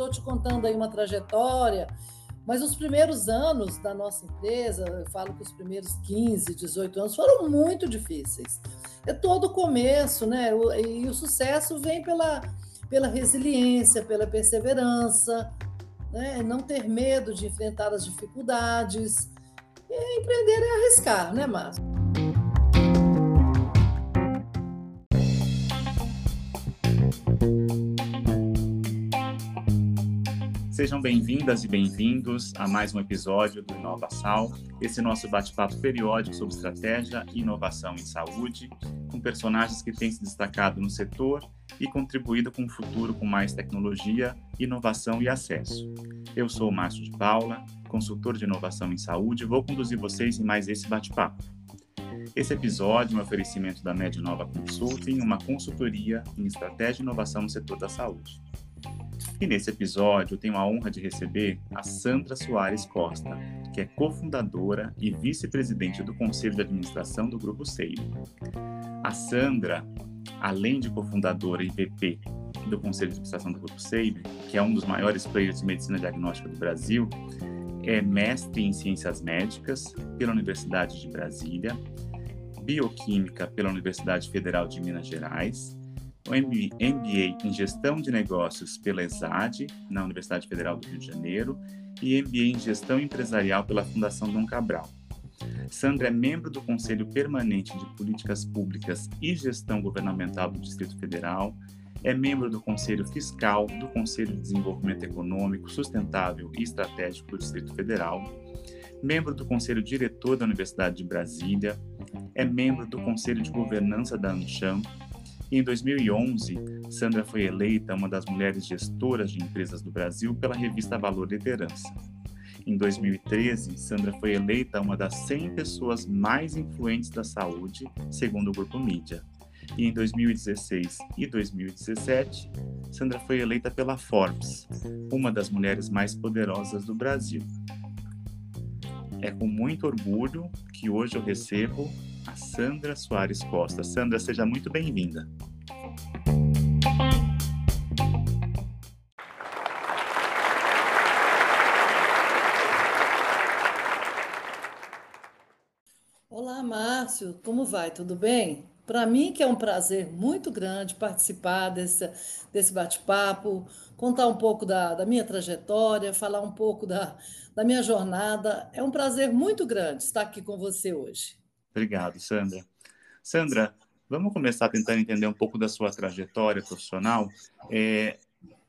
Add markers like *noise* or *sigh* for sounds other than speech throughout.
estou te contando aí uma trajetória, mas os primeiros anos da nossa empresa, eu falo que os primeiros 15, 18 anos foram muito difíceis. É todo o começo, né? E o sucesso vem pela, pela resiliência, pela perseverança, né? não ter medo de enfrentar as dificuldades. E empreender é arriscar, né, Márcio? Sejam bem-vindas e bem-vindos a mais um episódio do Inovação, esse nosso bate-papo periódico sobre estratégia e inovação em saúde, com personagens que têm se destacado no setor e contribuído com um futuro com mais tecnologia, inovação e acesso. Eu sou o Márcio de Paula, consultor de inovação em saúde, e vou conduzir vocês em mais esse bate-papo. Esse episódio é um oferecimento da Medinova Consulting, uma consultoria em estratégia e inovação no setor da saúde. E nesse episódio eu tenho a honra de receber a Sandra Soares Costa, que é cofundadora e vice-presidente do Conselho de Administração do Grupo Seio. A Sandra, além de cofundadora e VP do Conselho de Administração do Grupo Seio, que é um dos maiores players de medicina diagnóstica do Brasil, é mestre em Ciências Médicas pela Universidade de Brasília, Bioquímica pela Universidade Federal de Minas Gerais o MBA em Gestão de Negócios pela ESAD, na Universidade Federal do Rio de Janeiro, e MBA em Gestão Empresarial pela Fundação Dom Cabral. Sandra é membro do Conselho Permanente de Políticas Públicas e Gestão Governamental do Distrito Federal, é membro do Conselho Fiscal do Conselho de Desenvolvimento Econômico, Sustentável e Estratégico do Distrito Federal, membro do Conselho Diretor da Universidade de Brasília, é membro do Conselho de Governança da ANCHAM em 2011, Sandra foi eleita uma das mulheres gestoras de empresas do Brasil pela revista Valor Liderança. Em 2013, Sandra foi eleita uma das 100 pessoas mais influentes da saúde, segundo o Grupo Mídia. E em 2016 e 2017, Sandra foi eleita pela Forbes, uma das mulheres mais poderosas do Brasil. É com muito orgulho que hoje eu recebo a Sandra Soares Costa. Sandra, seja muito bem-vinda. Márcio, como vai? Tudo bem? Para mim, que é um prazer muito grande participar desse, desse bate-papo, contar um pouco da, da minha trajetória, falar um pouco da, da minha jornada. É um prazer muito grande estar aqui com você hoje. Obrigado, Sandra. Sandra, vamos começar tentando entender um pouco da sua trajetória profissional. É,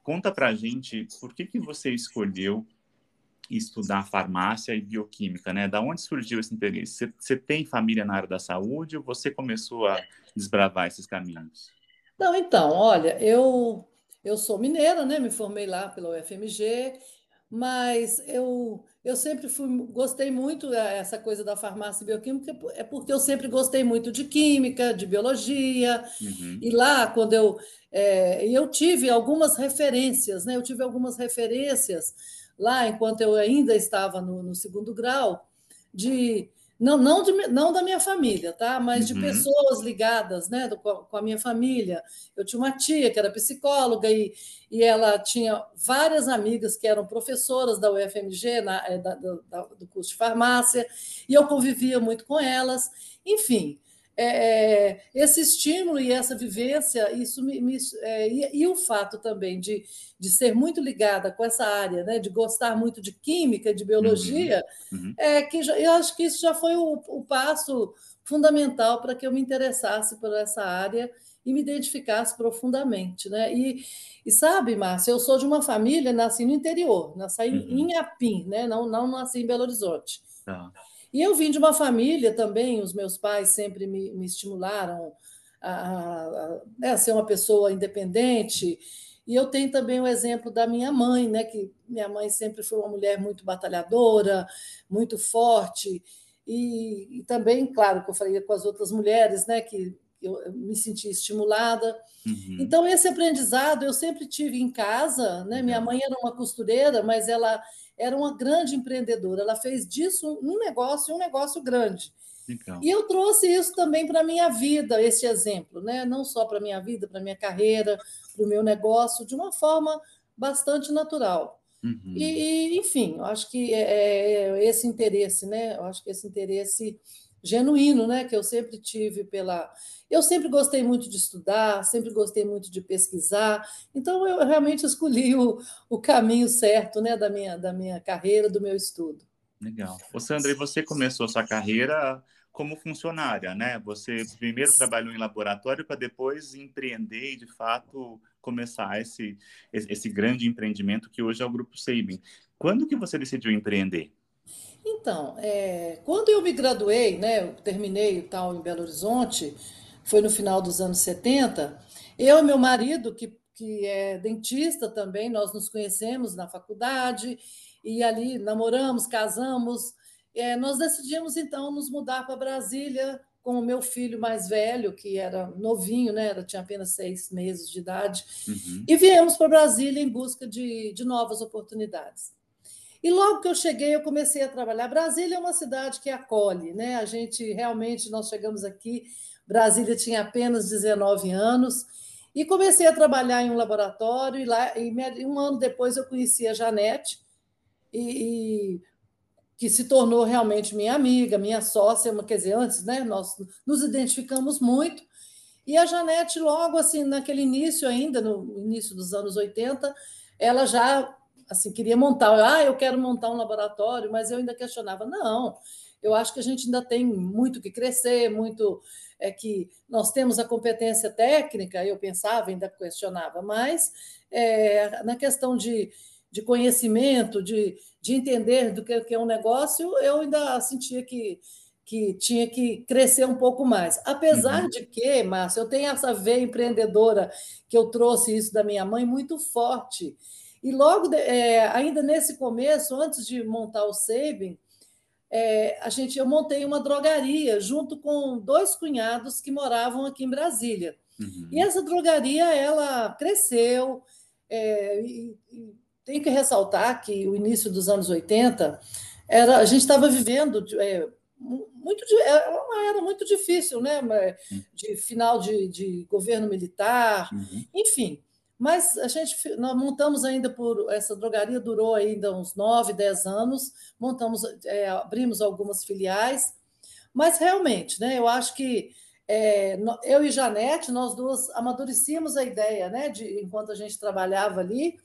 conta para a gente por que, que você escolheu estudar farmácia e bioquímica, né? Da onde surgiu esse interesse? Você, tem família na área da saúde ou você começou a desbravar esses caminhos? Não, então, olha, eu eu sou mineira, né? Me formei lá pela UFMG, mas eu eu sempre fui, gostei muito dessa coisa da farmácia bioquímica, é porque eu sempre gostei muito de química, de biologia, uhum. e lá, quando eu. É, eu tive algumas referências, né? Eu tive algumas referências lá, enquanto eu ainda estava no, no segundo grau, de não, não, de, não da minha família, tá? Mas de uhum. pessoas ligadas né, do, com a minha família. Eu tinha uma tia que era psicóloga e, e ela tinha várias amigas que eram professoras da UFMG, na, eh, da, da, do curso de farmácia, e eu convivia muito com elas. Enfim, é, é, esse estímulo e essa vivência, isso me, me é, e, e, o fato também de, de ser muito ligada com essa área, né, de gostar muito de química, de biologia, uhum. Uhum. é que já, eu acho que isso já foi o, o passo fundamental para que eu me interessasse por essa área e me identificasse profundamente, né? E, e sabe, Márcia, eu sou de uma família, nasci no interior, nasci uhum. em Apim, né? Não, não nasci em Belo Horizonte. Ah. E eu vim de uma família também, os meus pais sempre me, me estimularam a, a, né, a, ser uma pessoa independente. E eu tenho também o exemplo da minha mãe, né, que minha mãe sempre foi uma mulher muito batalhadora, muito forte. E, e também, claro, que eu falei com as outras mulheres, né, que eu me senti estimulada. Uhum. Então, esse aprendizado eu sempre tive em casa. Né? Minha mãe era uma costureira, mas ela era uma grande empreendedora. Ela fez disso um negócio, um negócio grande. Então. E eu trouxe isso também para a minha vida, esse exemplo, né? não só para a minha vida, para a minha carreira, para o meu negócio, de uma forma bastante natural. Uhum. E, enfim, eu acho que é, é esse interesse, né? Eu acho que esse interesse genuíno, né? Que eu sempre tive pela. Eu sempre gostei muito de estudar, sempre gostei muito de pesquisar, então eu realmente escolhi o, o caminho certo, né? Da minha, da minha carreira, do meu estudo. Legal. Ô, Sandra, você começou sua carreira como funcionária, né? Você primeiro trabalhou em laboratório para depois empreender e, de fato, começar esse, esse grande empreendimento que hoje é o Grupo Sabin. Quando que você decidiu empreender? Então, é, quando eu me graduei, né, eu terminei o tal em Belo Horizonte, foi no final dos anos 70, eu e meu marido, que, que é dentista também, nós nos conhecemos na faculdade, e ali namoramos, casamos, é, nós decidimos então nos mudar para Brasília com o meu filho mais velho, que era novinho, né? Era, tinha apenas seis meses de idade, uhum. e viemos para Brasília em busca de, de novas oportunidades. E logo que eu cheguei, eu comecei a trabalhar. Brasília é uma cidade que acolhe, né? A gente realmente, nós chegamos aqui, Brasília tinha apenas 19 anos, e comecei a trabalhar em um laboratório, e lá, e um ano depois eu conheci a Janete, e, e que se tornou realmente minha amiga, minha sócia, quer dizer, antes, né, nós nos identificamos muito, e a Janete, logo assim, naquele início ainda, no início dos anos 80, ela já assim queria montar, ah, eu quero montar um laboratório, mas eu ainda questionava, não, eu acho que a gente ainda tem muito que crescer, muito é que nós temos a competência técnica, eu pensava, ainda questionava, mas é, na questão de de conhecimento, de, de entender do que, que é um negócio, eu ainda sentia que, que tinha que crescer um pouco mais. Apesar uhum. de que, Márcio, eu tenho essa veia empreendedora que eu trouxe isso da minha mãe muito forte. E logo, é, ainda nesse começo, antes de montar o Sabin, é, a gente, eu montei uma drogaria junto com dois cunhados que moravam aqui em Brasília. Uhum. E essa drogaria, ela cresceu, é, e, e tem que ressaltar que o início dos anos 80 era, a gente estava vivendo é, muito era é uma era muito difícil, né? De final de, de governo militar, uhum. enfim. Mas a gente nós montamos ainda por essa drogaria durou ainda uns 9, 10 anos, montamos, é, abrimos algumas filiais, mas realmente, né? Eu acho que é, eu e Janete, nós duas amadurecíamos a ideia, né? De enquanto a gente trabalhava ali,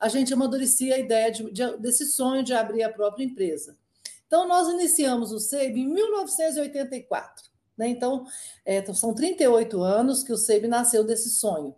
a gente amadurecia a ideia de, de, desse sonho de abrir a própria empresa. Então, nós iniciamos o SEIB em 1984. Né? Então, é, são 38 anos que o SEIB nasceu desse sonho,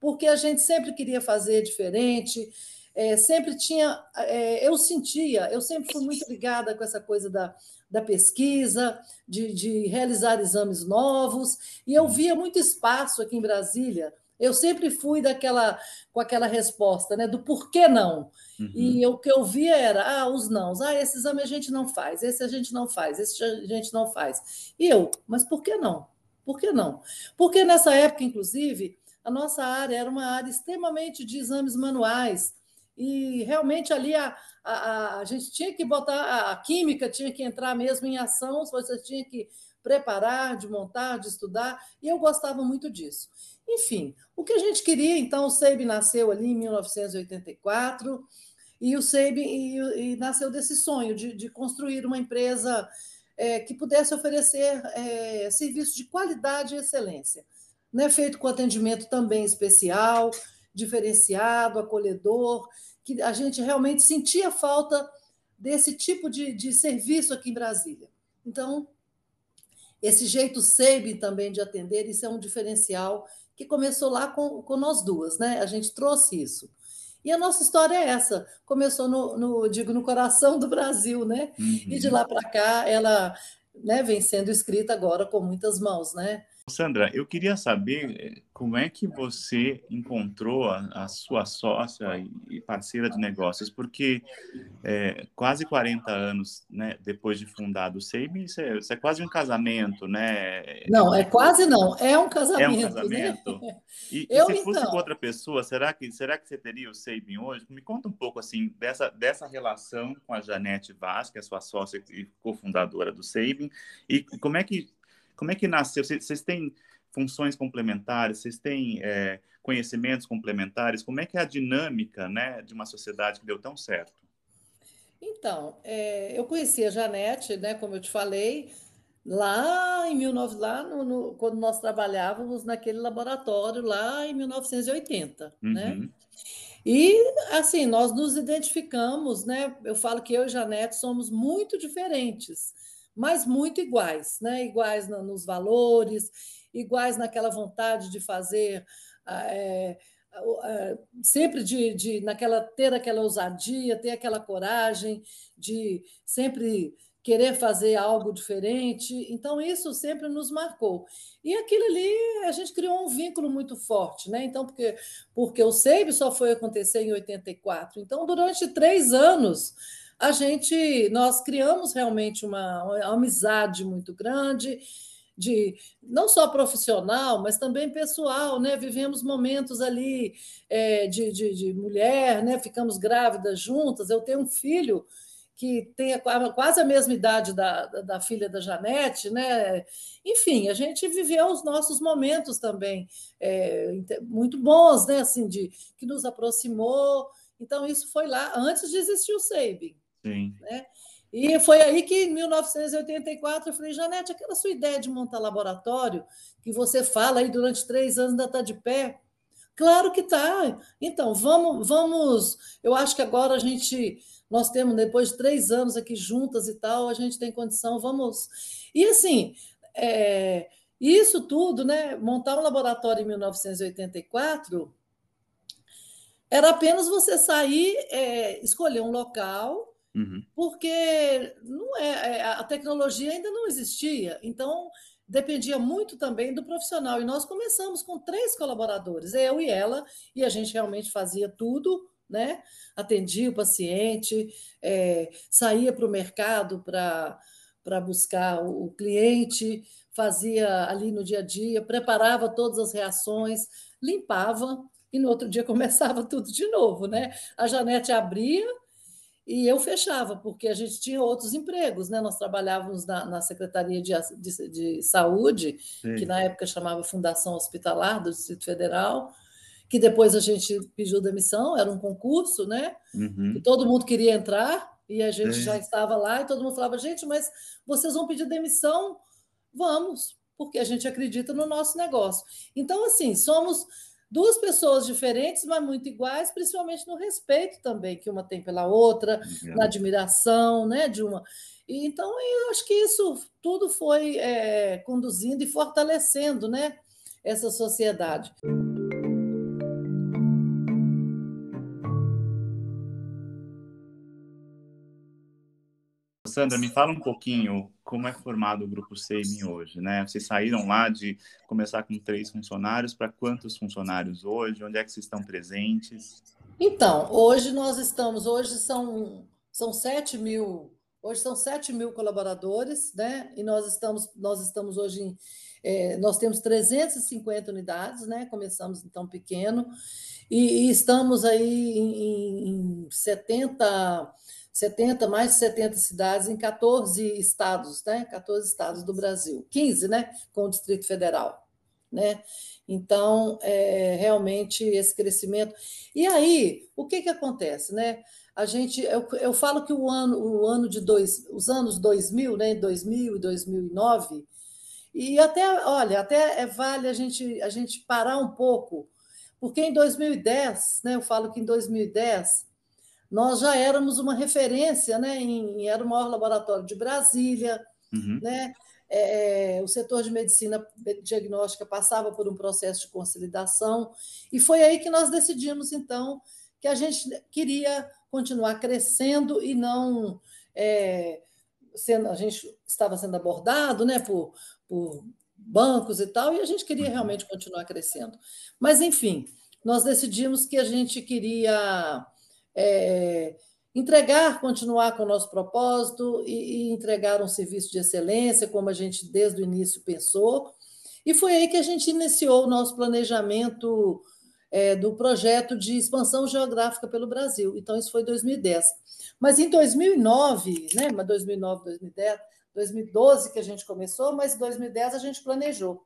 porque a gente sempre queria fazer diferente, é, sempre tinha. É, eu sentia, eu sempre fui muito ligada com essa coisa da, da pesquisa, de, de realizar exames novos, e eu via muito espaço aqui em Brasília eu sempre fui daquela com aquela resposta, né, do porquê não. Uhum. E o que eu via era, ah, os nãos, ah, esse exame a gente não faz, esse a gente não faz, esse a gente não faz. E eu, mas por que não? Por que não? Porque nessa época, inclusive, a nossa área era uma área extremamente de exames manuais, e realmente ali a, a, a gente tinha que botar, a química tinha que entrar mesmo em ação, você tinha que preparar, de montar, de estudar, e eu gostava muito disso. Enfim, o que a gente queria, então, o SEIB nasceu ali em 1984, e o SEIB e, e nasceu desse sonho de, de construir uma empresa é, que pudesse oferecer é, serviços de qualidade e excelência, né? feito com atendimento também especial, diferenciado, acolhedor, que a gente realmente sentia falta desse tipo de, de serviço aqui em Brasília. Então, esse jeito SEIB também de atender, isso é um diferencial que começou lá com, com nós duas, né? A gente trouxe isso. E a nossa história é essa. Começou no, no digo, no coração do Brasil, né? Uhum. E de lá para cá ela né, vem sendo escrita agora com muitas mãos, né? Sandra, eu queria saber eh, como é que você encontrou a, a sua sócia e parceira de negócios, porque é, quase 40 anos né, depois de fundado o SEIB, isso é, isso é, quase um casamento, né? Não, é quase não, é um casamento. É um casamento? Né? *laughs* E, eu, e se fosse então... com outra pessoa, será que, será que você teria o SEIB hoje? Me conta um pouco assim dessa, dessa relação com a Janete Vaz, que é sua sócia e cofundadora do SEIB, e como é que como é que nasceu? Vocês têm funções complementares? Vocês têm é, conhecimentos complementares? Como é que é a dinâmica né, de uma sociedade que deu tão certo? Então, é, eu conheci a Janete, né, como eu te falei, lá em 19, lá no, no, quando nós trabalhávamos naquele laboratório lá em 1980, né? uhum. né? E assim, nós nos identificamos, né? Eu falo que eu e Janete somos muito diferentes, mas muito iguais, né? Iguais no, nos valores, iguais naquela vontade de fazer é, sempre de, de naquela ter aquela ousadia, ter aquela coragem de sempre querer fazer algo diferente. Então, isso sempre nos marcou. E aquilo ali, a gente criou um vínculo muito forte, né? Então, porque, porque o SEIB só foi acontecer em 84. Então, durante três anos, a gente, nós criamos realmente uma, uma amizade muito grande, de não só profissional, mas também pessoal, né? Vivemos momentos ali é, de, de, de mulher, né? Ficamos grávidas juntas. Eu tenho um filho que tem quase a mesma idade da, da, da, filha da Janete, né? Enfim, a gente viveu os nossos momentos também é, muito bons, né? Assim, de que nos aproximou. Então, isso foi lá antes de existir o SEIB. Sim. Né? E foi aí que, em 1984, eu falei, Janete, aquela sua ideia de montar laboratório, que você fala aí durante três anos, ainda está de pé? Claro que está. Então, vamos, vamos. Eu acho que agora a gente. Nós temos, depois de três anos aqui juntas e tal, a gente tem condição, vamos. E assim, é, isso tudo, né? Montar um laboratório em 1984 era apenas você sair, é, escolher um local Uhum. Porque não é, é, a tecnologia ainda não existia, então dependia muito também do profissional. E nós começamos com três colaboradores, eu e ela, e a gente realmente fazia tudo, né? Atendia o paciente, é, saía para o mercado para buscar o, cliente, fazia ali no dia a dia, preparava todas as reações, limpava e no outro dia *laughs* começava tudo de novo, né? A Janete abria e eu fechava, porque a gente tinha outros empregos, né? Nós trabalhávamos na, na Secretaria de, de, de Saúde, Sim. que na época chamava Fundação Hospitalar do Distrito Federal, que depois a gente pediu demissão, era um concurso, né? Uhum. Que todo mundo queria entrar, e a gente Sim. já estava lá, e todo mundo falava, gente, mas vocês vão pedir demissão? Vamos, porque a gente acredita no nosso negócio. Então, assim, somos duas pessoas diferentes, mas muito iguais, principalmente no respeito também que uma tem pela outra, na admiração, né, de uma. E, então, eu acho que isso tudo foi é, conduzindo e fortalecendo, né, essa sociedade. Sandra, me fala um pouquinho como é formado o grupo SEMI hoje, né? Vocês saíram lá de começar com três funcionários para quantos funcionários hoje? Onde é que vocês estão presentes? Então, hoje nós estamos, hoje são, são 7 mil, hoje são 7 mil colaboradores, né? E nós estamos, nós estamos hoje em, é, nós temos 350 unidades, né? Começamos então pequeno, e, e estamos aí em, em 70 70, mais de 70 cidades em 14 estados, né? 14 estados do Brasil, 15, né? Com o Distrito Federal, né? Então, é, realmente esse crescimento. E aí, o que que acontece, né? A gente, eu, eu falo que o ano, o ano de dois, os anos 2000, né? 2000 e 2009, e até, olha, até é, vale a gente, a gente parar um pouco, porque em 2010, né? Eu falo que em 2010 nós já éramos uma referência, né, em, era o maior laboratório de Brasília, uhum. né, é, o setor de medicina diagnóstica passava por um processo de consolidação, e foi aí que nós decidimos, então, que a gente queria continuar crescendo e não. É, sendo, a gente estava sendo abordado né, por, por bancos e tal, e a gente queria uhum. realmente continuar crescendo. Mas, enfim, nós decidimos que a gente queria é, entregar, continuar com o nosso propósito e, e, entregar um serviço de excelência, como a gente desde o início pensou. E foi aí que a gente iniciou o nosso planejamento é, do projeto de expansão geográfica pelo Brasil. Então, isso foi em 2010. Mas em 2009, né, 2009, 2010, 2012 que a gente começou, mas em 2010 a gente planejou.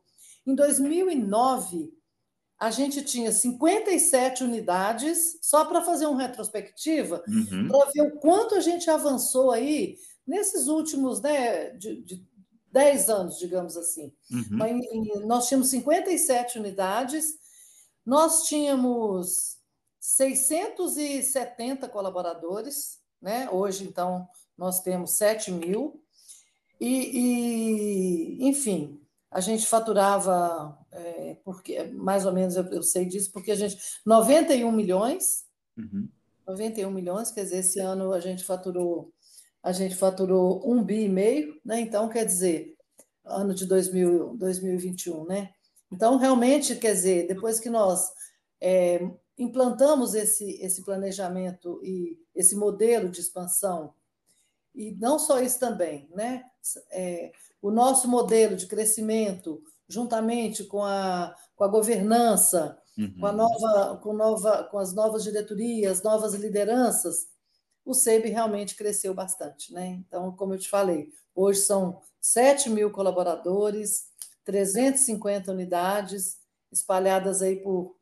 Em 2009, a gente tinha 57 unidades, só para fazer uma retrospectiva, uhum. para ver o quanto a gente avançou aí nesses últimos né, de, de 10 anos, digamos assim. Uhum. Nós tínhamos 57 unidades, nós tínhamos 670 colaboradores, né? hoje, então, nós temos 7 mil, e, e enfim, a gente faturava, é, porque mais ou menos eu, eu, sei disso, porque a gente. 91 milhões. Uhum. 91 milhões, quer dizer, esse ano a gente faturou, a gente faturou um bi e meio, né? Então, quer dizer, ano de 2000, 2021, né? Então, realmente, quer dizer, depois que nós é, implantamos esse, esse planejamento e esse modelo de expansão, e não só isso também, né? É, o nosso modelo de crescimento, juntamente com a, com a governança, uhum. com, a nova, com, nova, com as novas diretorias, novas lideranças, o SEIB realmente cresceu bastante. Né? Então, como eu te falei, hoje são 7 mil colaboradores, 350 unidades espalhadas aí por,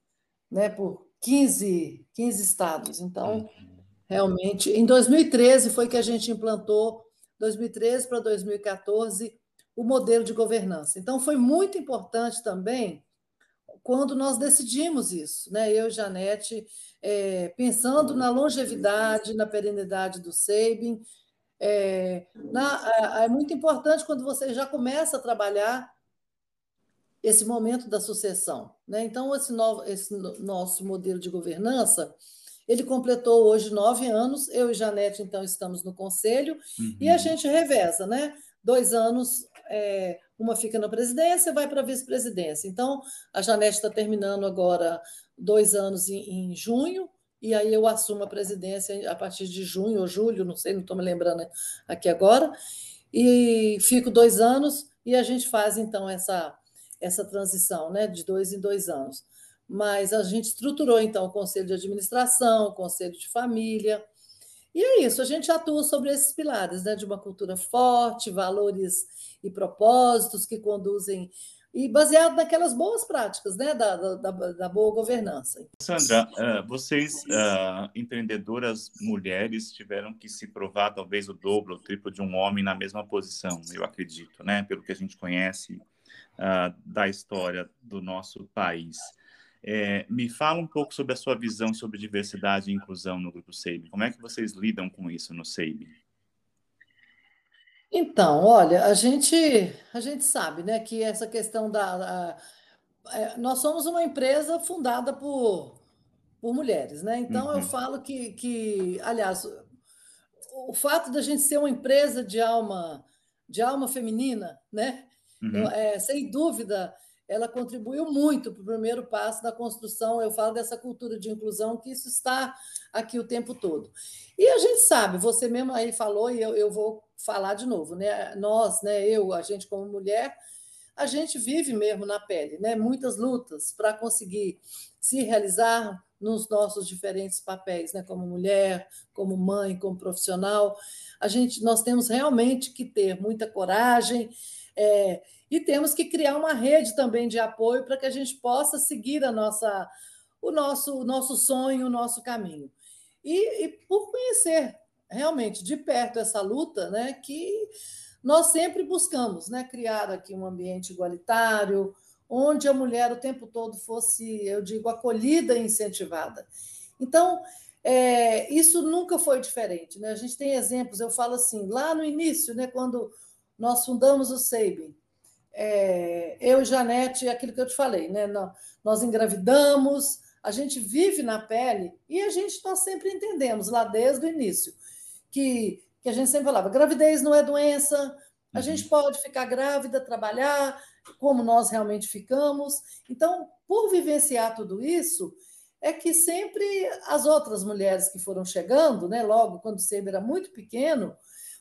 né, por 15, 15 estados. Então, uhum. realmente, em 2013 foi que a gente implantou, 2013 para 2014, o modelo de governança. Então, foi muito importante também quando nós decidimos isso, né? eu e Janete, é, pensando na longevidade, na perenidade do Sabin, é, é, muito importante quando você já começa a trabalhar esse momento da sucessão. Né? Então, esse, novo, esse nosso modelo de governança, ele completou hoje nove anos, eu e Janete, então, estamos no conselho, uhum. e a uhum. gente reveza, né? Dois anos é, uma fica na presidência, vai para a vice-presidência. Então, a Janete está terminando agora dois anos em, em, junho, e aí eu assumo a presidência a partir de junho ou julho, não sei, não estou me lembrando aqui agora, e fico dois anos, e a gente faz então essa, essa transição né, de dois em dois anos. Mas a gente estruturou então o conselho de administração, o conselho de família, e é isso, a gente atua sobre esses pilares, né, de uma cultura forte, valores e propósitos que conduzem e baseado naquelas boas práticas, né, da, da, da boa governança. Sandra, uh, vocês, uh, empreendedoras mulheres, tiveram que se provar talvez o dobro, o triplo de um homem na mesma posição, eu acredito, né, pelo que a gente conhece uh, da história do nosso país. É, me fala um pouco sobre a sua visão sobre diversidade e inclusão no Grupo SEIB. Como é que vocês lidam com isso no SEIB? Então, olha, a gente, a gente sabe né, que essa questão da. A, é, nós somos uma empresa fundada por, por mulheres, né? Então uhum. eu falo que, que, aliás, o fato da gente ser uma empresa de alma, de alma feminina, né? Uhum. Eu, é, sem dúvida, ela contribuiu muito para o primeiro passo da construção, eu falo dessa cultura de inclusão, que isso está aqui o tempo todo. E a gente sabe, você mesmo aí falou, e eu, eu vou falar de novo, né? Nós, né, eu, a gente como mulher, a gente vive mesmo na pele, né? Muitas lutas para conseguir se realizar nos nossos diferentes papéis, né? Como mulher, como mãe, como profissional, a gente, nós temos realmente que ter muita coragem. É, e temos que criar uma rede também de apoio para que a gente possa seguir a nossa, o, nosso, nosso sonho, o nosso caminho. E, e por conhecer realmente de perto essa luta, né, que nós sempre buscamos, né, criar aqui um ambiente igualitário, onde a mulher o tempo todo fosse, eu digo, acolhida e incentivada. Então, é, isso nunca foi diferente. Né? A gente tem exemplos, eu falo assim, lá no início, né, quando nós fundamos o SEIBIN, é, eu e Janete, aquilo que eu te falei, né? Nós engravidamos, a gente vive na pele e a gente nós sempre entendemos lá desde o início que, que a gente sempre falava: gravidez não é doença, a uhum. gente pode ficar grávida, trabalhar como nós realmente ficamos. Então, por vivenciar tudo isso, é que sempre as outras mulheres que foram chegando, né, logo quando o Seber era muito pequeno,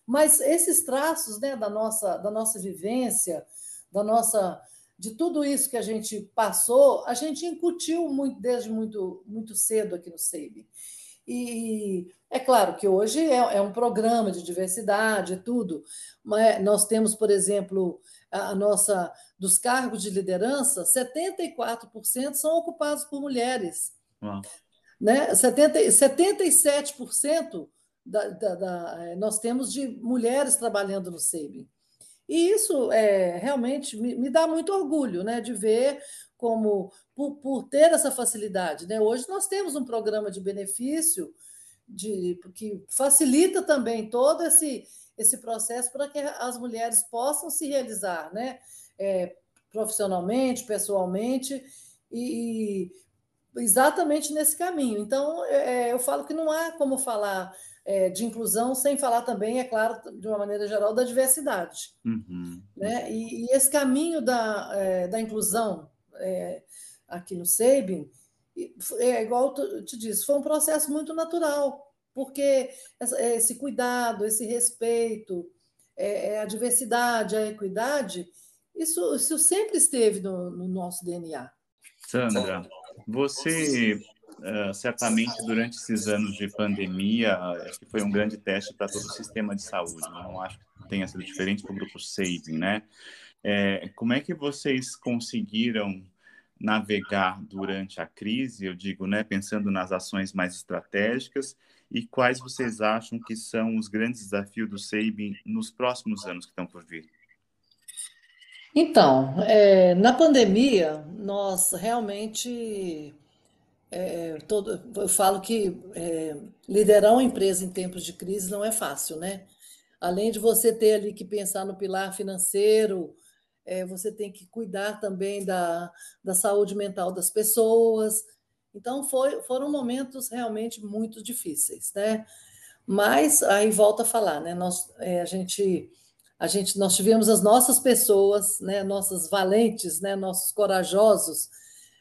mas esses traços né, da, nossa, da nossa vivência, da nossa de tudo isso que a gente passou, a gente incutiu muito desde muito muito cedo aqui no SEIB. E é claro que hoje é, é um programa de diversidade e tudo, mas nós temos, por exemplo, a nossa dos cargos de liderança, 74% são ocupados por mulheres. Uau. Né? 70, 77% da, da, da, nós temos de mulheres trabalhando no SEIB. E isso é, realmente me, me, dá muito orgulho né, de ver como, por, por ter essa facilidade. Né? Hoje nós temos um programa de benefício de, que facilita também todo esse, esse processo para que as mulheres possam se realizar né? É, profissionalmente, pessoalmente, e, e exatamente nesse caminho. Então, é, eu falo que não há como falar é, de inclusão sem falar também, é claro, de uma maneira geral, da diversidade. Uhum. Né? E, e, esse caminho da, é, da inclusão é, aqui no SEIBIN, é igual eu te disse, foi um processo muito natural, porque esse cuidado, esse respeito, é, é, a diversidade, a equidade, isso, isso sempre esteve no, no nosso DNA. Sandra, você uh, certamente durante esses anos de pandemia, acho que foi um grande teste para todo o sistema de saúde. Né? Não acho que tenha sido diferente para o grupo Saving, né? É, como é que vocês conseguiram navegar durante a crise, eu digo, né, pensando nas ações mais estratégicas, e quais vocês acham que são os grandes desafios do SEIB nos próximos anos que estão por vir? Então, é, na pandemia, nós realmente. É, todo, eu falo que é, liderar uma empresa em tempos de crise não é fácil, né? Além de você ter ali que pensar no pilar financeiro, é, você tem que cuidar também da, da saúde mental das pessoas. Então, foi, foram momentos realmente muito difíceis, né? Mas aí volta a falar, né? Nós, é, a gente a gente nós tivemos as nossas pessoas, né, nossas valentes, né, nossos corajosos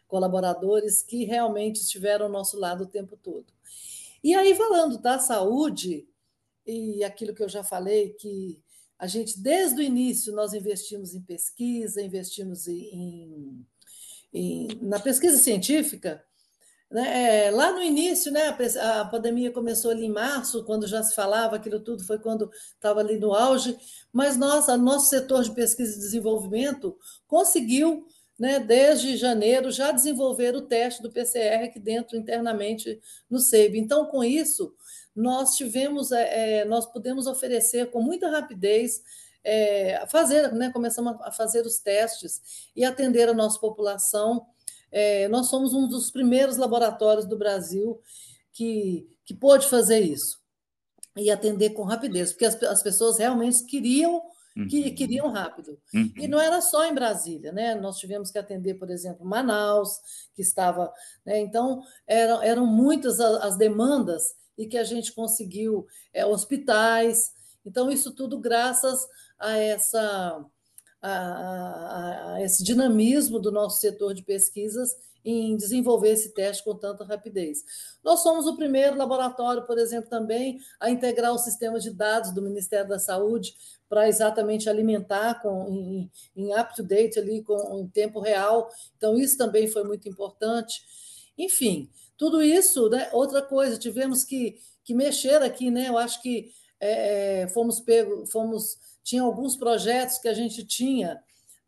colaboradores que realmente estiveram ao nosso lado o tempo todo. E aí falando da saúde e aquilo que eu já falei que a gente desde o início nós investimos em pesquisa, investimos em, em na pesquisa científica né? É, lá no início, né, a pandemia começou ali em março, quando já se falava aquilo tudo, foi quando estava ali no auge, mas nossa, nosso setor de pesquisa e desenvolvimento conseguiu, né, desde janeiro, já desenvolver o teste do PCR aqui dentro, internamente no SEIB. Então, com isso, nós tivemos, é, é, nós pudemos oferecer com muita rapidez é, fazer, né, começamos a fazer os testes e atender a nossa população é, nós somos um dos primeiros laboratórios do Brasil que, que pôde fazer isso e atender com rapidez, porque as, as pessoas realmente queriam que uhum. queriam rápido. Uhum. E não era só em Brasília, né? Nós tivemos que atender, por exemplo, Manaus, que estava. Né? Então, eram, eram muitas as demandas e que a gente conseguiu é, hospitais. Então, isso tudo graças a essa a, a, a esse dinamismo do nosso setor de pesquisas em desenvolver esse teste com tanta rapidez. Nós somos o primeiro laboratório, por exemplo, também a integrar o sistema de dados do Ministério da Saúde para exatamente alimentar com, em, em up-to-date ali, com, em tempo real. Então, isso também foi muito importante. Enfim, tudo isso, né? outra coisa, tivemos que, que mexer aqui, né? Eu acho que é, é fomos pego, fomos tinha alguns projetos que a gente tinha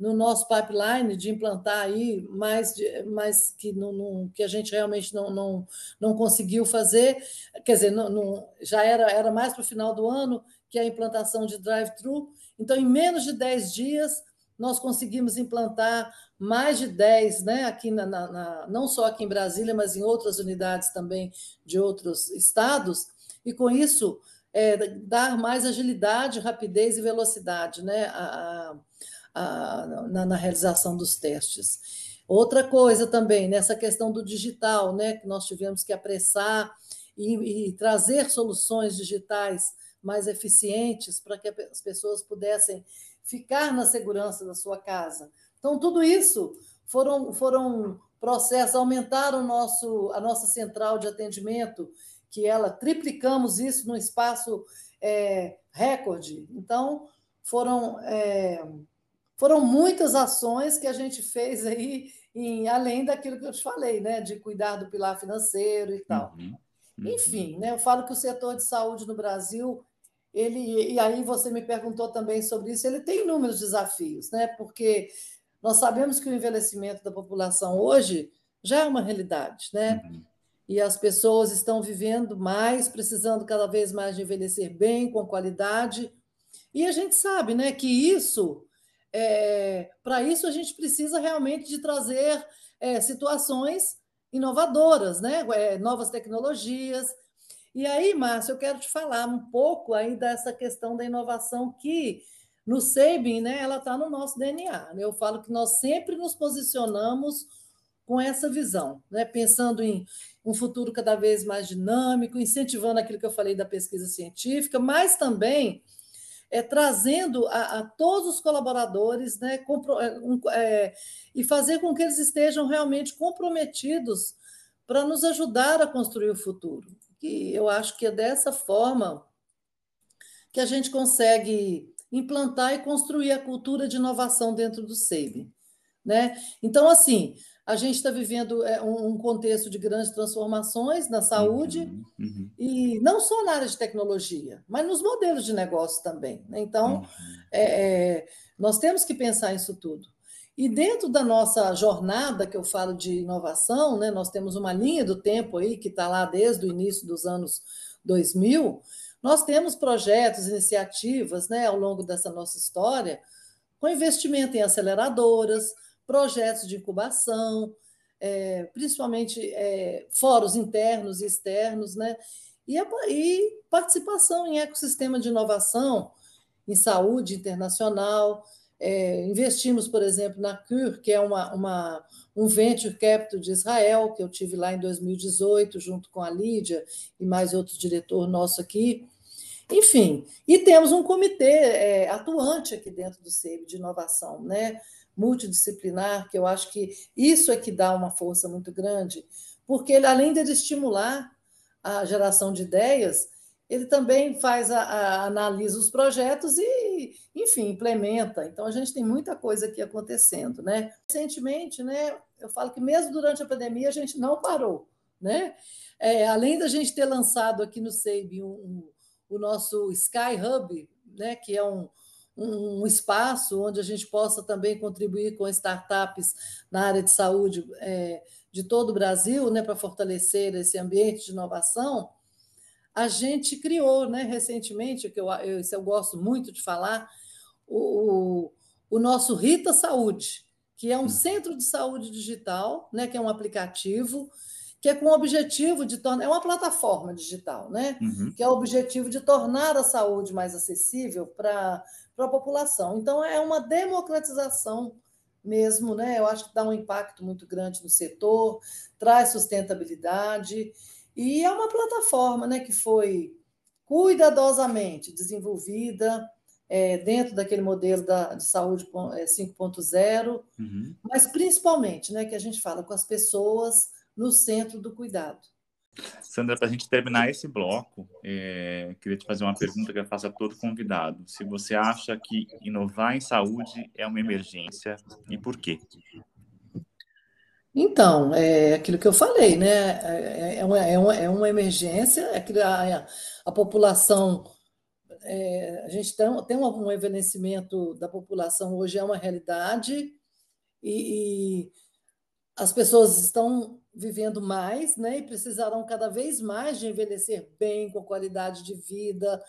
no nosso pipeline de implantar aí, mais, mais que, não, que a gente realmente não, não, não conseguiu fazer, quer dizer, não, não já era, era mais para o final do ano, que a implantação de drive-thru. Então, em menos de 10 dias, nós conseguimos implantar mais de 10, né, aqui na, na, não só aqui em Brasília, mas em outras unidades também de outros estados, e com isso é, dar mais agilidade, rapidez e velocidade né, a, na, na, realização dos testes. Outra coisa também, nessa questão do digital, né, que nós tivemos que apressar e, e trazer soluções digitais mais eficientes para que as pessoas pudessem ficar na segurança da sua casa. Então, tudo isso foram, foram processos, aumentaram nosso, a nossa central de atendimento que ela triplicamos isso num espaço é, recorde. Então, foram, é, foram muitas ações que a gente fez aí, em, além daquilo que eu te falei, né? De cuidar do pilar financeiro e tal. Uhum. Uhum. Enfim, né, eu falo que o setor de saúde no Brasil ele, e aí você me perguntou também sobre isso, ele tem inúmeros desafios, né? Porque nós sabemos que o envelhecimento da população hoje já é uma realidade, né? Uhum. E as pessoas estão vivendo mais, precisando cada vez mais de envelhecer bem, com qualidade. E a gente sabe, né, que isso, é, para isso a gente precisa realmente de trazer é, situações inovadoras, né? É, novas tecnologias, e aí, Márcio, eu quero te falar um pouco aí dessa questão da inovação que no Sabin, né, ela está no nosso DNA. Né? Eu falo que nós sempre nos posicionamos com essa visão, né? pensando em um futuro cada vez mais dinâmico, incentivando aquilo que eu falei da pesquisa científica, mas também é, trazendo a, a, todos os colaboradores né, compro, é, um, é, e fazer com que eles estejam realmente comprometidos para nos ajudar a construir o futuro que eu acho que é dessa forma que a gente consegue implantar e construir a cultura de inovação dentro do SEIB. Né? Então, assim, a gente está vivendo é, um contexto de grandes transformações na saúde, uhum, uhum. e não só na área de tecnologia, mas nos modelos de negócio também. Né? Então, uhum. é, é, nós temos que pensar isso tudo. E dentro da nossa jornada que eu falo de inovação, né, nós temos uma linha do tempo aí que está lá desde o início dos anos 2000. Nós temos projetos, iniciativas né, ao longo dessa nossa história, com investimento em aceleradoras, projetos de incubação, é, principalmente é, fóruns internos e externos, né, e, a, e participação em ecossistema de inovação em saúde internacional. É, investimos, por exemplo, na CUR, que é uma, uma, um venture capital de Israel, que eu tive lá em 2018, junto com a Lídia e mais outro diretor nosso aqui. Enfim, e temos um comitê é, atuante aqui dentro do SEIB de inovação, né? Multidisciplinar, que eu acho que isso é que dá uma força muito grande, porque ele, além de estimular a geração de ideias, ele também faz a, a, analisa os projetos e, enfim, implementa. Então a gente tem muita coisa aqui acontecendo, né? Recentemente, né? Eu falo que mesmo durante a pandemia a gente não parou, né? É, além da gente ter lançado aqui no SEIB um, um, o nosso Sky Hub, né? Que é um, um espaço onde a gente possa também contribuir com startups na área de saúde é, de todo o Brasil, né? Para fortalecer esse ambiente de inovação a gente criou né, recentemente, que eu, eu, isso eu gosto muito de falar, o, o nosso Rita Saúde, que é um hum. centro de saúde digital, né, que é um aplicativo, que é com o objetivo de tornar. É uma plataforma digital, né? Uhum. Que é o objetivo de tornar a saúde mais acessível para a população. Então, é uma democratização mesmo, né? Eu acho que dá um impacto muito grande no setor, traz sustentabilidade e é uma plataforma né, que foi cuidadosamente desenvolvida é, dentro daquele modelo da, de saúde 5.0, é, uhum. mas principalmente né, que a gente fala com as pessoas no centro do cuidado. Sandra, para a gente terminar esse bloco, é, queria te fazer uma pergunta que eu faço a todo convidado. Se você acha que inovar em saúde é uma emergência e por quê? Então, é aquilo que eu falei, né? É, é uma, é uma, é uma emergência, é a, a população, é, a gente tem, tem um envelhecimento da população hoje, é uma realidade, e, e as pessoas estão vivendo mais, né? E precisarão cada vez mais de envelhecer bem, com qualidade de vida.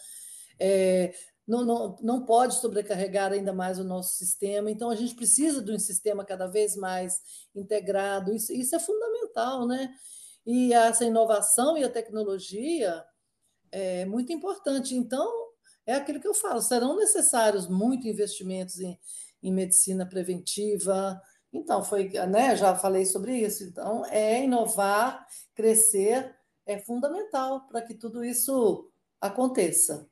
É, não, não, não pode sobrecarregar ainda mais o nosso sistema. Então, a gente precisa de um sistema cada vez mais integrado. Isso, isso é fundamental, né? E essa inovação e a tecnologia é muito importante. Então, é aquilo que eu falo: serão necessários muito investimentos em, em medicina preventiva. Então, foi, né? Já falei sobre isso. Então, é inovar, crescer, é fundamental para que tudo isso aconteça.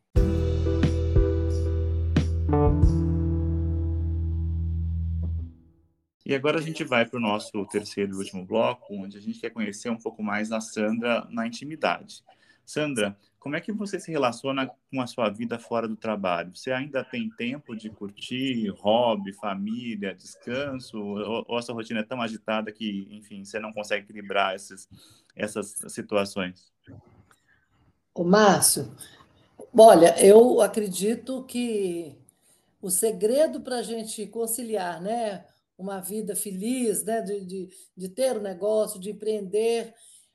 E agora a gente vai para o nosso terceiro e último bloco, onde a gente quer conhecer um pouco mais a Sandra na intimidade. Sandra, como é que você se relaciona com a sua vida fora do trabalho? Você ainda tem tempo de curtir, hobby, família, descanso? Ou, ou a sua rotina é tão agitada que, enfim, você não consegue equilibrar essas, essas situações? O Márcio, Olha, eu acredito que o segredo para a gente conciliar, né, uma vida feliz, né, de, de, de ter um negócio, de empreender,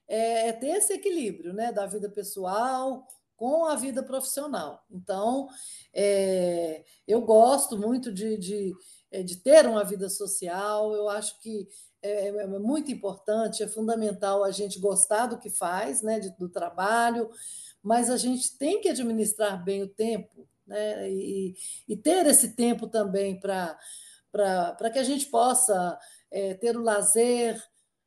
é, é, ter esse equilíbrio, né, da vida pessoal com a vida profissional. Então, é, eu gosto muito de, de, é, de, ter uma vida social, eu acho que é, é, muito importante, é fundamental a gente gostar do que faz, né, de, do trabalho, mas a gente tem que administrar bem o tempo, né, e, e ter esse tempo também para que a gente possa é, ter o lazer,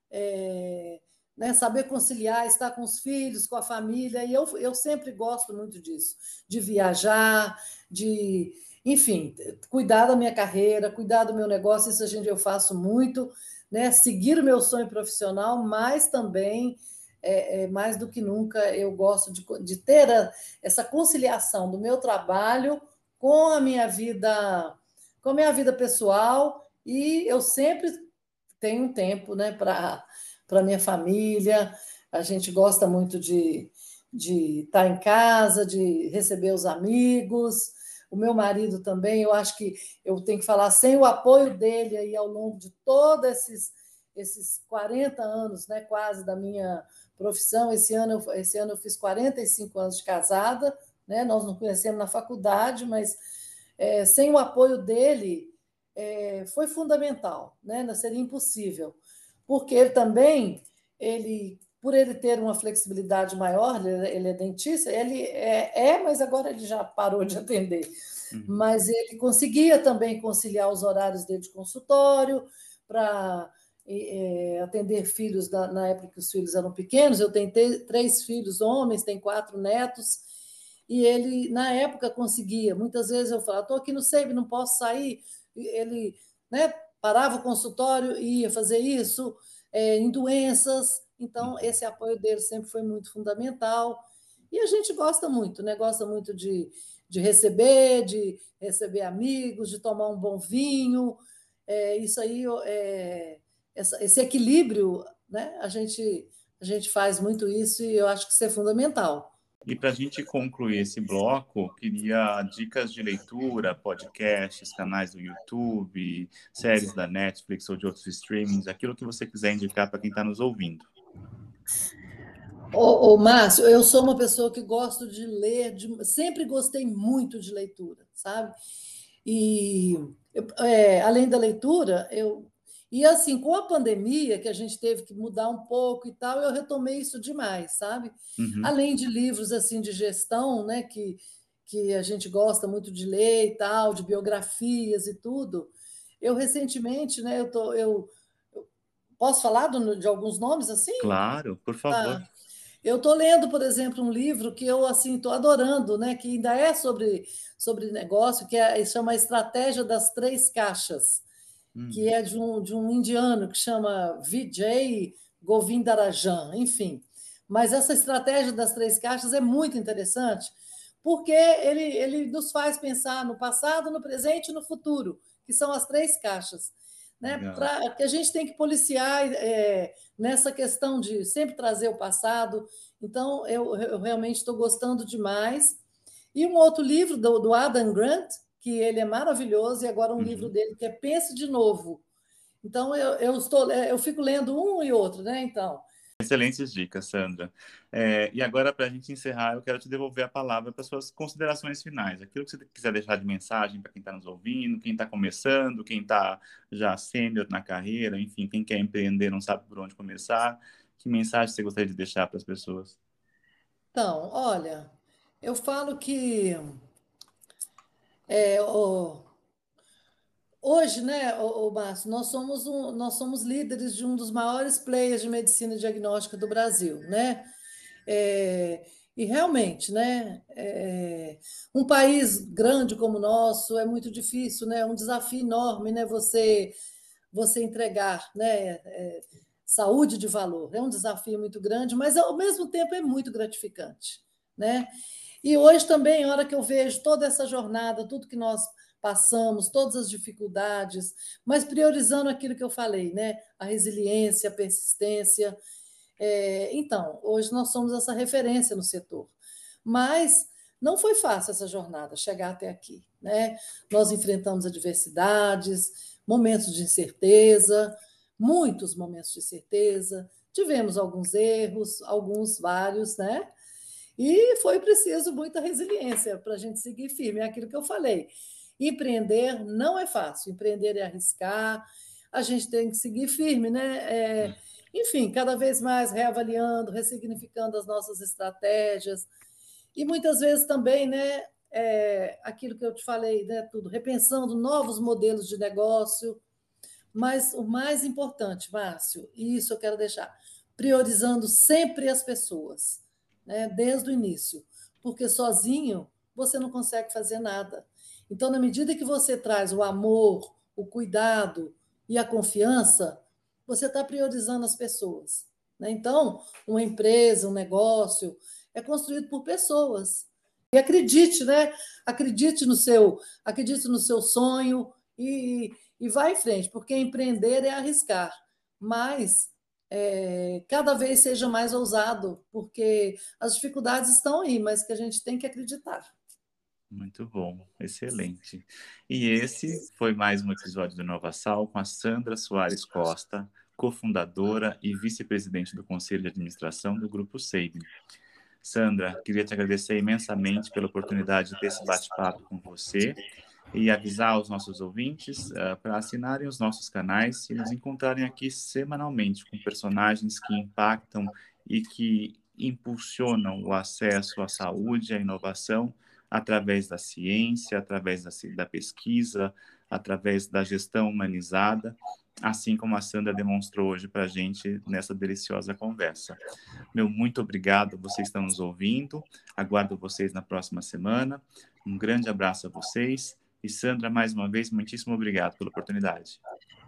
é, né, saber conciliar, estar com os filhos, com a família, e eu, eu sempre gosto muito disso, de viajar, de, enfim, cuidar da minha carreira, cuidar do meu negócio, isso a gente, eu faço muito, né, seguir o meu sonho profissional, mas também, é, é, mais do que nunca, eu gosto de, de ter a, essa conciliação do meu trabalho com a minha vida, com a minha vida pessoal, e eu sempre tenho tempo né, para para minha família. A gente gosta muito de, de estar em casa, de receber os amigos. O meu marido também, eu acho que eu tenho que falar, sem o apoio dele aí ao longo de todos esses, esses 40 anos, né, quase, da minha profissão. Esse ano, eu, esse ano eu fiz 45 anos de casada, né? nós nos conhecemos na faculdade, mas é, sem o apoio dele é, foi fundamental, né? seria impossível porque ele também, ele, por ele ter uma flexibilidade maior, ele, é dentista, ele é, é, mas agora ele já parou de atender. Uhum. Mas ele conseguia também conciliar os horários dele de consultório para é, atender filhos da, na época que os filhos eram pequenos. Eu tenho três filhos homens, tenho quatro netos, e ele, na época, conseguia. Muitas vezes eu falava, estou aqui no SEIB, não posso sair. Ele né, parava o consultório e ia fazer isso é, em doenças. Então, esse apoio dele sempre foi muito fundamental. E a gente gosta muito, né? Gosta muito de, de receber, de receber amigos, de tomar um bom vinho. É, isso aí, é, essa, esse equilíbrio, né? A gente, a gente faz muito isso e eu acho que isso é fundamental. E para a gente concluir esse bloco, queria dicas de leitura, podcasts, canais do YouTube, séries da Netflix ou de outros streamings, aquilo que você quiser indicar para quem está nos ouvindo. Ô, ô, Márcio, eu sou uma pessoa que gosto de ler, de, sempre gostei muito de leitura, sabe? E é, além da leitura, eu e assim, com a pandemia, que a gente teve que mudar um pouco e tal, eu retomei isso demais, sabe? Uhum. Além de livros assim de gestão, né, que, que a gente gosta muito de ler e tal, de biografias e tudo. Eu recentemente, né, eu tô eu, eu posso falar do, de alguns nomes assim? Claro, por favor. Tá. Eu estou lendo, por exemplo, um livro que eu assim estou adorando, né? Que ainda é sobre, sobre negócio, que é, chama Estratégia das Três Caixas hum. que é de um, de um indiano que chama Vijay Govindarajan, enfim. Mas essa estratégia das três caixas é muito interessante, porque ele, ele nos faz pensar no passado, no presente e no futuro, que são as três caixas. Né? Pra, que a gente tem que policiar é, nessa questão de sempre trazer o passado. Então, eu, eu realmente estou gostando demais. E um outro livro do, do Adam Grant, que ele é maravilhoso, e agora um uhum. livro dele que é Pense de Novo. Então, eu, eu, estou, é, eu fico lendo um e outro, né? Então. Excelentes dicas, Sandra. É, e agora, para a gente encerrar, eu quero te devolver a palavra para suas considerações finais. Aquilo que você quiser deixar de mensagem para quem está nos ouvindo, quem está começando, quem está já sênior na carreira, enfim, quem quer empreender não sabe por onde começar. Que mensagem você gostaria de deixar para as pessoas? Então, olha, eu falo que é, o, hoje, né, o, o Márcio, nós somos, um, nós somos líderes de um dos maiores players de medicina diagnóstica do Brasil, né? É, e realmente, né, é, um país grande como o nosso é muito difícil, né? É um desafio enorme, né? Você, você entregar, né? É, saúde de valor é um desafio muito grande, mas ao mesmo tempo é muito gratificante, né? E hoje também, a hora que eu vejo toda essa jornada, tudo que nós passamos, todas as dificuldades, mas priorizando aquilo que eu falei, né? A resiliência, a persistência. É, então, hoje nós somos essa referência no setor. Mas não foi fácil essa jornada, chegar até aqui. Né? Nós enfrentamos adversidades, momentos de incerteza, muitos momentos de incerteza, tivemos alguns erros, alguns vários, né? E foi preciso muita resiliência para a gente seguir firme. É aquilo que eu falei. Empreender não é fácil, empreender é arriscar, a gente tem que seguir firme, né? É, enfim, cada vez mais reavaliando, ressignificando as nossas estratégias. E muitas vezes também, né? É, aquilo que eu te falei, né? Tudo, repensando novos modelos de negócio. Mas o mais importante, Márcio, e isso eu quero deixar, priorizando sempre as pessoas né, desde o início, porque sozinho você não consegue fazer nada. Então, na medida que você traz o amor, o cuidado e a confiança, você está priorizando as pessoas. Né? Então, uma empresa, um negócio, é construído por pessoas. E acredite, né? Acredite no seu, acredite no seu sonho e, e vá em frente, porque empreender é arriscar. Mas é, cada vez seja mais ousado, porque as dificuldades estão aí, mas que a gente tem que acreditar. Muito bom, excelente. E esse foi mais um episódio do Nova Sal com a Sandra Soares Costa, cofundadora e vice-presidente do Conselho de Administração do Grupo Seibin. Sandra, queria te agradecer imensamente pela oportunidade de ter esse bate-papo com você e avisar os nossos ouvintes uh, para assinarem os nossos canais e nos encontrarem aqui semanalmente com personagens que impactam e que impulsionam o acesso à saúde, à inovação através da ciência, através da, da pesquisa, através da gestão humanizada, assim como a Sandra demonstrou hoje para a gente nessa deliciosa conversa. Meu muito obrigado, vocês estão nos ouvindo, aguardo vocês na próxima semana. Um grande abraço a vocês e Sandra, mais uma vez, muitíssimo obrigado pela oportunidade.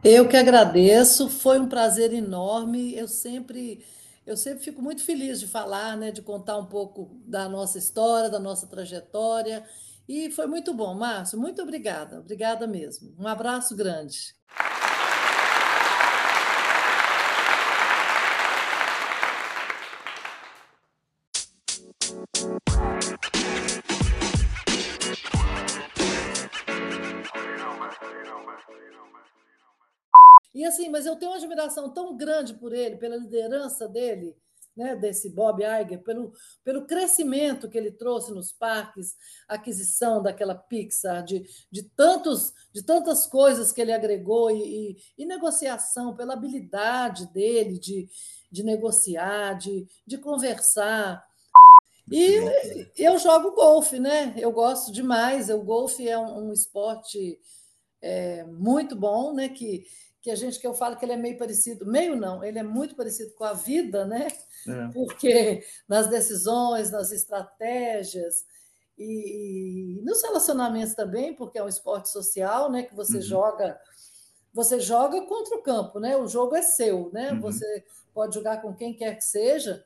Eu que agradeço, foi um prazer enorme. Eu sempre, eu sempre fico muito feliz de falar, né, de contar um pouco da nossa história, da nossa trajetória. E foi muito bom, Márcio. Muito obrigada, obrigada mesmo. Um abraço grande. Assim, mas eu tenho uma admiração tão grande por ele, pela liderança dele, né, desse Bob Iger, pelo, pelo crescimento que ele trouxe nos parques, aquisição daquela Pixar, de, de, tantos, de tantas coisas que ele agregou e, e, e negociação, pela habilidade dele de, de negociar, de, de conversar. E eu jogo golfe, né? Eu gosto demais. O golfe é um, um esporte é, muito bom, né? Que que a gente que eu falo que ele é meio parecido, meio não, ele é muito parecido com a vida, né? É. *laughs* Porque nas decisões, nas estratégias e, e, nos relacionamentos também, porque é um esporte social, né? Que você uhum. joga, você joga contra o campo, né? O jogo é seu, né? Uhum. Você pode jogar com quem quer que seja.